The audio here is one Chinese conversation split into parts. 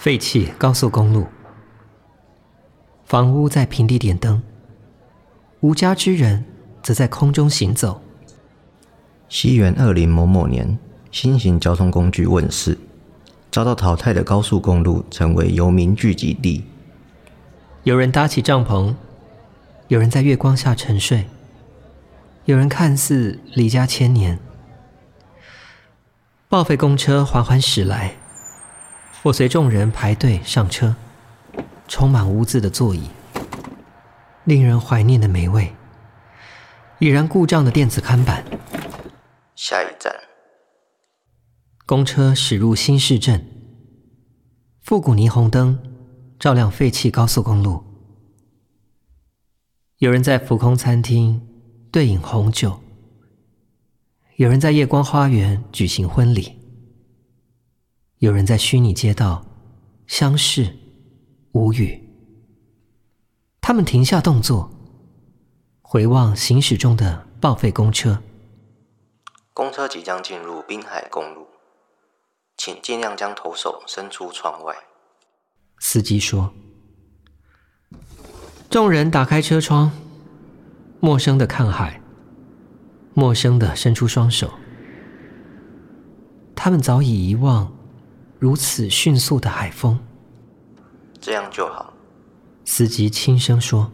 废弃高速公路，房屋在平地点灯，无家之人则在空中行走。西元二零某某年，新型交通工具问世，遭到淘汰的高速公路成为游民聚集地。有人搭起帐篷，有人在月光下沉睡，有人看似离家千年。报废公车缓缓驶来。我随众人排队上车，充满污渍的座椅，令人怀念的美味，已然故障的电子看板。下一站，公车驶入新市镇，复古霓虹灯照亮废弃高速公路。有人在浮空餐厅对饮红酒，有人在夜光花园举行婚礼。有人在虚拟街道相视无语，他们停下动作，回望行驶中的报废公车。公车即将进入滨海公路，请尽量将头手伸出窗外。司机说。众人打开车窗，陌生的看海，陌生的伸出双手。他们早已遗忘。如此迅速的海风，这样就好。司机轻声说：“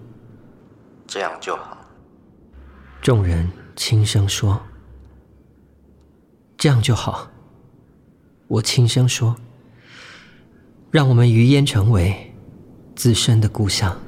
这样就好。”众人轻声说：“这样就好。”我轻声说：“让我们余烟成为自身的故乡。”